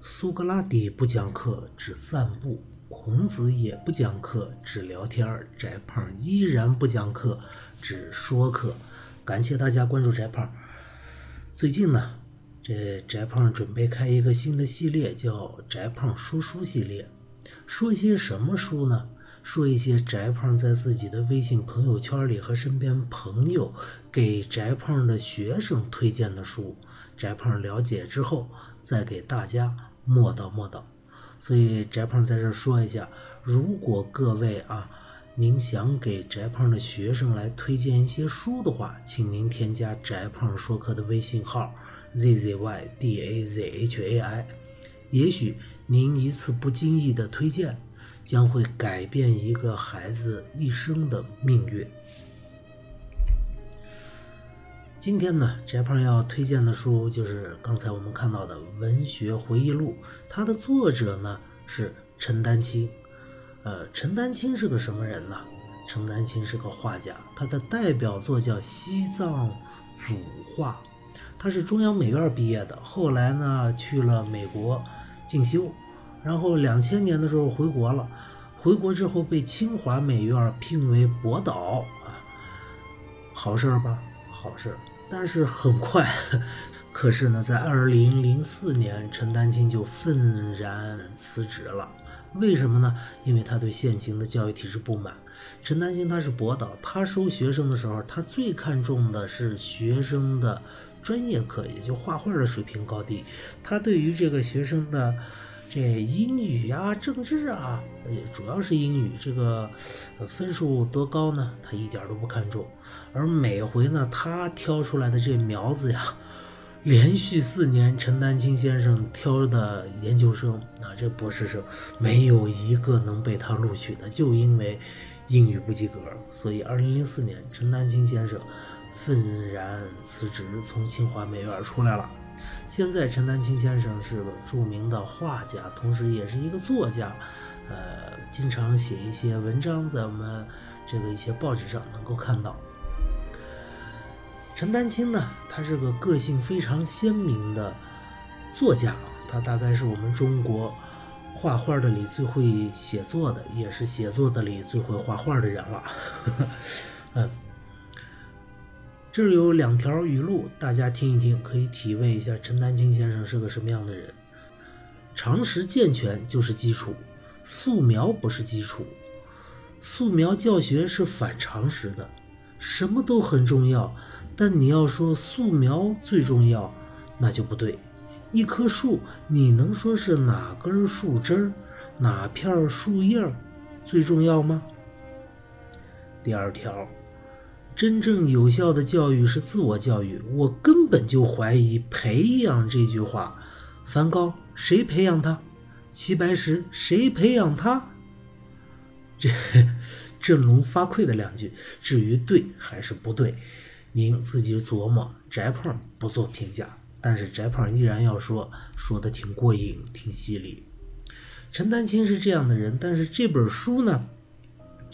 苏格拉底不讲课，只散步；孔子也不讲课，只聊天儿。翟胖依然不讲课，只说课。感谢大家关注翟胖。最近呢，这翟胖准备开一个新的系列，叫翟胖说书系列。说一些什么书呢？说一些翟胖在自己的微信朋友圈里和身边朋友给翟胖的学生推荐的书。翟胖了解之后，再给大家默叨默叨。所以翟胖在这说一下：如果各位啊，您想给翟胖的学生来推荐一些书的话，请您添加翟胖说课的微信号 z z y d a z h a i。也许您一次不经意的推荐，将会改变一个孩子一生的命运。今天呢，翟胖要推荐的书就是刚才我们看到的《文学回忆录》，它的作者呢是陈丹青。呃，陈丹青是个什么人呢？陈丹青是个画家，他的代表作叫《西藏组画》。他是中央美院毕业的，后来呢去了美国进修，然后两千年的时候回国了。回国之后被清华美院聘为博导啊，好事儿吧？好事儿。但是很快，可是呢，在二零零四年，陈丹青就愤然辞职了。为什么呢？因为他对现行的教育体制不满。陈丹青他是博导，他收学生的时候，他最看重的是学生的专业课，也就画画的水平高低。他对于这个学生的这英语啊、政治啊，主要是英语，这个分数多高呢？他一点都不看重。而每回呢，他挑出来的这苗子呀，连续四年陈丹青先生挑的研究生啊，这博士生没有一个能被他录取的，就因为英语不及格。所以，二零零四年，陈丹青先生愤然辞职，从清华美院出来了。现在，陈丹青先生是个著名的画家，同时也是一个作家，呃，经常写一些文章，在我们这个一些报纸上能够看到。陈丹青呢，他是个个性非常鲜明的作家，他大概是我们中国画画的里最会写作的，也是写作的里最会画画的人了。嗯，这儿有两条语录，大家听一听，可以体味一下陈丹青先生是个什么样的人。常识健全就是基础，素描不是基础，素描教学是反常识的，什么都很重要。但你要说素描最重要，那就不对。一棵树，你能说是哪根树枝儿、哪片树叶最重要吗？第二条，真正有效的教育是自我教育。我根本就怀疑“培养”这句话。梵高谁培养他？齐白石谁培养他？这振聋发聩的两句，至于对还是不对？您自己琢磨，翟胖不做评价，但是翟胖依然要说，说的挺过瘾，挺犀利。陈丹青是这样的人，但是这本书呢，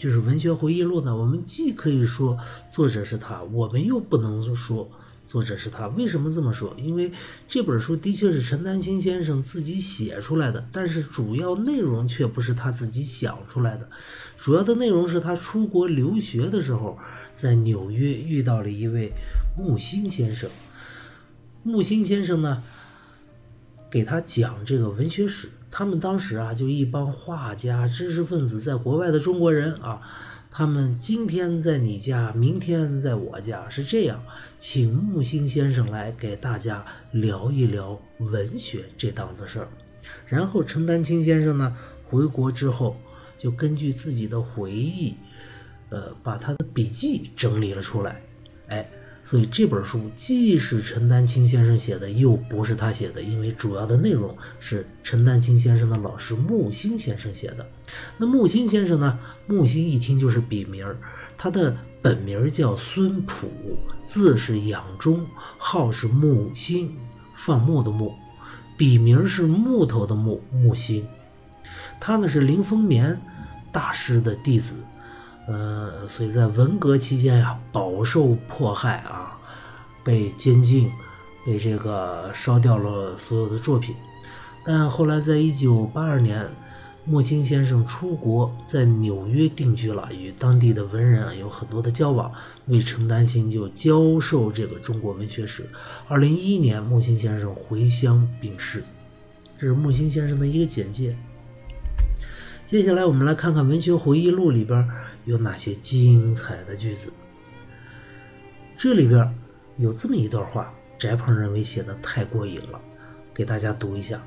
就是文学回忆录呢，我们既可以说作者是他，我们又不能说作者是他。为什么这么说？因为这本书的确是陈丹青先生自己写出来的，但是主要内容却不是他自己想出来的，主要的内容是他出国留学的时候。在纽约遇到了一位木心先生，木心先生呢，给他讲这个文学史。他们当时啊，就一帮画家、知识分子，在国外的中国人啊，他们今天在你家，明天在我家，是这样，请木心先生来给大家聊一聊文学这档子事儿。然后陈丹青先生呢，回国之后，就根据自己的回忆。呃，把他的笔记整理了出来，哎，所以这本书既是陈丹青先生写的，又不是他写的，因为主要的内容是陈丹青先生的老师木心先生写的。那木心先生呢？木心一听就是笔名儿，他的本名叫孙普，字是养中，号是木心，放牧的牧，笔名是木头的木，木心。他呢是林风眠大师的弟子。呃，所以在文革期间呀，饱受迫害啊，被监禁，被这个烧掉了所有的作品。但后来在一九八二年，莫青先生出国，在纽约定居了，与当地的文人有很多的交往。为承担心，就教授这个中国文学史。二零一一年，莫青先生回乡病逝。这是莫青先生的一个简介。接下来，我们来看看《文学回忆录》里边有哪些精彩的句子。这里边有这么一段话，翟鹏认为写的太过瘾了，给大家读一下。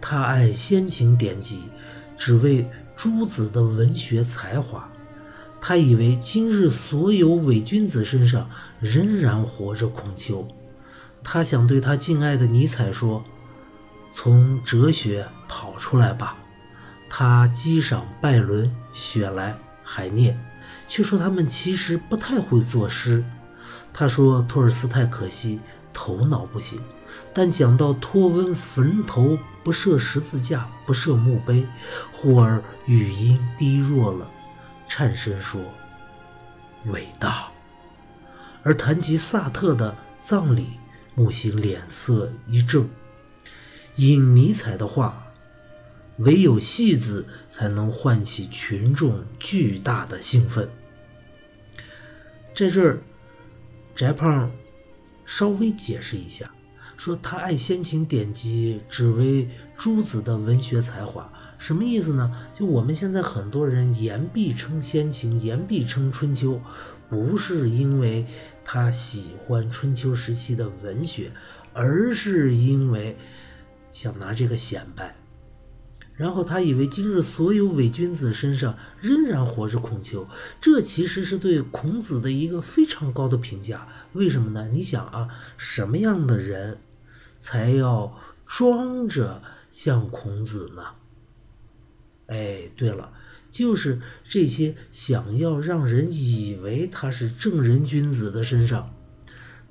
他爱先秦典籍，只为诸子的文学才华。他以为今日所有伪君子身上仍然活着孔丘。他想对他敬爱的尼采说：“从哲学跑出来吧。”他激赏拜伦、雪莱、海涅，却说他们其实不太会作诗。他说托尔斯泰可惜头脑不行。但讲到托温坟头不设十字架、不设墓碑，忽而语音低弱了，颤声说：“伟大。”而谈及萨特的葬礼，木星脸色一正。引尼采的话：“唯有戏子才能唤起群众巨大的兴奋。”在这儿，翟胖稍微解释一下。说他爱先秦典籍，只为诸子的文学才华，什么意思呢？就我们现在很多人言必称先秦，言必称春秋，不是因为他喜欢春秋时期的文学，而是因为想拿这个显摆。然后他以为今日所有伪君子身上仍然活着孔丘，这其实是对孔子的一个非常高的评价。为什么呢？你想啊，什么样的人？才要装着像孔子呢？哎，对了，就是这些想要让人以为他是正人君子的身上，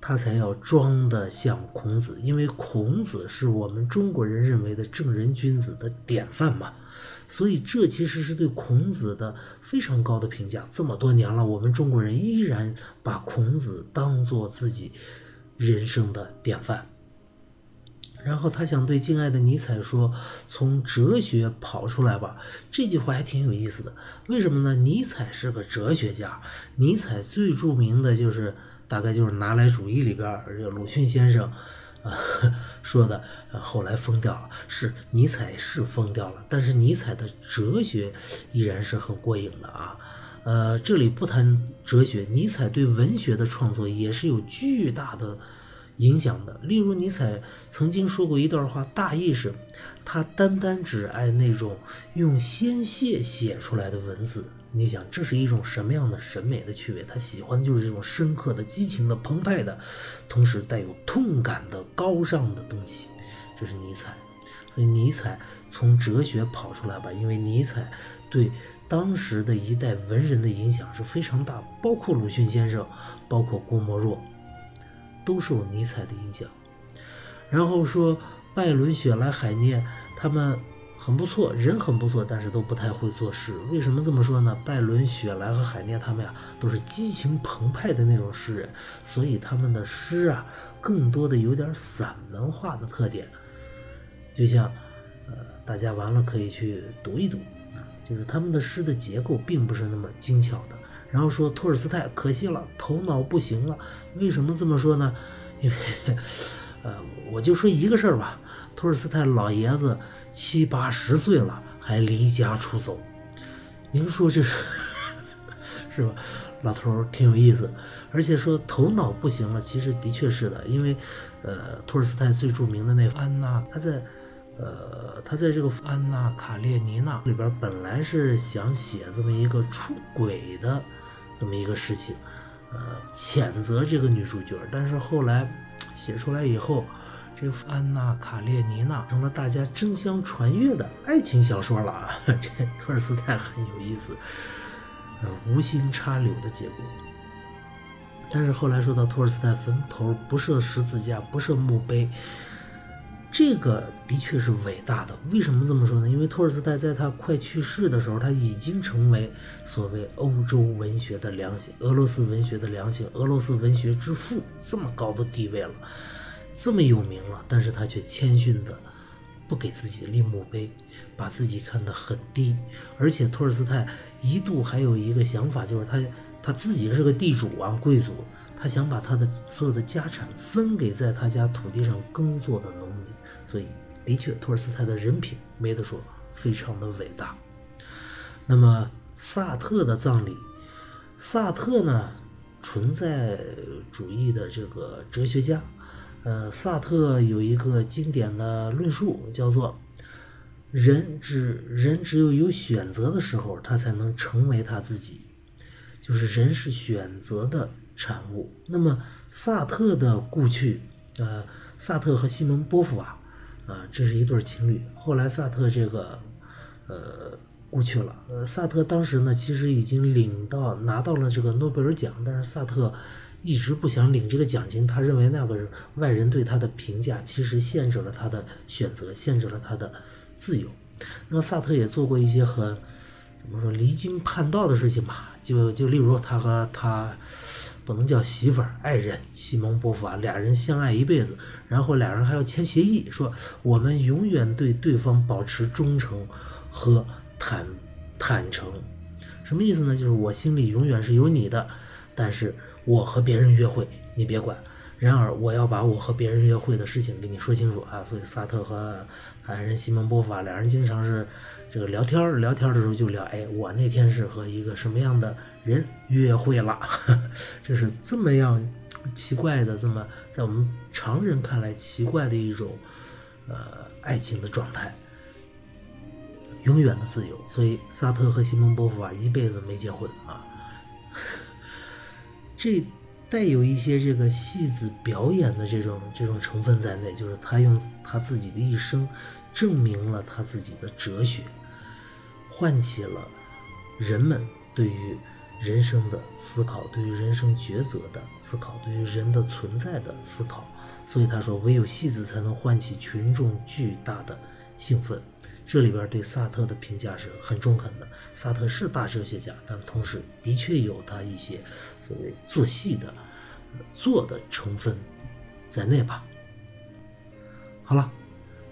他才要装的像孔子，因为孔子是我们中国人认为的正人君子的典范嘛。所以这其实是对孔子的非常高的评价。这么多年了，我们中国人依然把孔子当做自己人生的典范。然后他想对敬爱的尼采说：“从哲学跑出来吧。”这句话还挺有意思的。为什么呢？尼采是个哲学家。尼采最著名的就是，大概就是拿来主义里边，这鲁迅先生，呃说的，呃后来疯掉了。是尼采是疯掉了，但是尼采的哲学依然是很过瘾的啊。呃，这里不谈哲学，尼采对文学的创作也是有巨大的。影响的，例如尼采曾经说过一段话，大意是，他单单只爱那种用鲜血写出来的文字。你想，这是一种什么样的审美的趣味？他喜欢的就是这种深刻的、激情的、澎湃的，同时带有痛感的高尚的东西。这是尼采，所以尼采从哲学跑出来吧，因为尼采对当时的一代文人的影响是非常大，包括鲁迅先生，包括郭沫若。都受尼采的影响，然后说拜伦、雪莱、海涅他们很不错，人很不错，但是都不太会做诗。为什么这么说呢？拜伦、雪莱和海涅他们呀，都是激情澎湃的那种诗人，所以他们的诗啊，更多的有点散文化的特点。就像，呃，大家完了可以去读一读，就是他们的诗的结构并不是那么精巧的。然后说托尔斯泰可惜了，头脑不行了。为什么这么说呢？因为，呃，我就说一个事儿吧。托尔斯泰老爷子七八十岁了，还离家出走。您说这是 是吧？老头儿挺有意思。而且说头脑不行了，其实的确是的。因为，呃，托尔斯泰最著名的那《安娜》，他在。呃，他在这个《安娜·卡列尼娜》里边本来是想写这么一个出轨的这么一个事情，呃，谴责这个女主角，但是后来写出来以后，这《安娜·卡列尼娜》成了大家争相传阅的爱情小说了啊！这托尔斯泰很有意思，呃，无心插柳的结果。但是后来说到托尔斯泰坟头不设十字架，不设墓碑。这个的确是伟大的。为什么这么说呢？因为托尔斯泰在他快去世的时候，他已经成为所谓欧洲文学的良心、俄罗斯文学的良心、俄罗斯文学之父这么高的地位了，这么有名了。但是他却谦逊的不给自己立墓碑，把自己看得很低。而且托尔斯泰一度还有一个想法，就是他他自己是个地主啊，贵族，他想把他的所有的家产分给在他家土地上耕作的农民。所以，的确，托尔斯泰的人品没得说，非常的伟大。那么，萨特的葬礼，萨特呢，存在主义的这个哲学家。呃，萨特有一个经典的论述，叫做“人只人只有有选择的时候，他才能成为他自己”，就是人是选择的产物。那么，萨特的故去，呃，萨特和西蒙波伏娃，啊，这是一对情侣。后来，萨特这个，呃，故去了。呃，萨特当时呢，其实已经领到拿到了这个诺贝尔奖，但是萨特。一直不想领这个奖金，他认为那个外人对他的评价其实限制了他的选择，限制了他的自由。那么萨特也做过一些很怎么说离经叛道的事情吧？就就例如他和他不能叫媳妇儿，爱人西蒙波伏娃俩人相爱一辈子，然后俩人还要签协议，说我们永远对对方保持忠诚和坦坦诚。什么意思呢？就是我心里永远是有你的，但是。我和别人约会，你别管。然而，我要把我和别人约会的事情跟你说清楚啊！所以，萨特和爱人西蒙波伏娃两人经常是这个聊天聊天的时候就聊：哎，我那天是和一个什么样的人约会了？这是这么样奇怪的，这么在我们常人看来奇怪的一种呃爱情的状态，永远的自由。所以，萨特和西蒙波伏娃一辈子没结婚啊。这带有一些这个戏子表演的这种这种成分在内，就是他用他自己的一生证明了他自己的哲学，唤起了人们对于人生的思考，对于人生抉择的思考，对于人的存在的思考。所以他说，唯有戏子才能唤起群众巨大的兴奋。这里边对萨特的评价是很中肯的。萨特是大哲学家，但同时的确有他一些所谓做戏的做的成分在内吧。好了，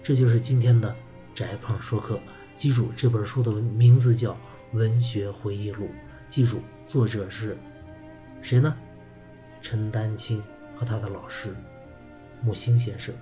这就是今天的翟胖说课。记住这本书的名字叫《文学回忆录》，记住作者是谁呢？陈丹青和他的老师木心先生。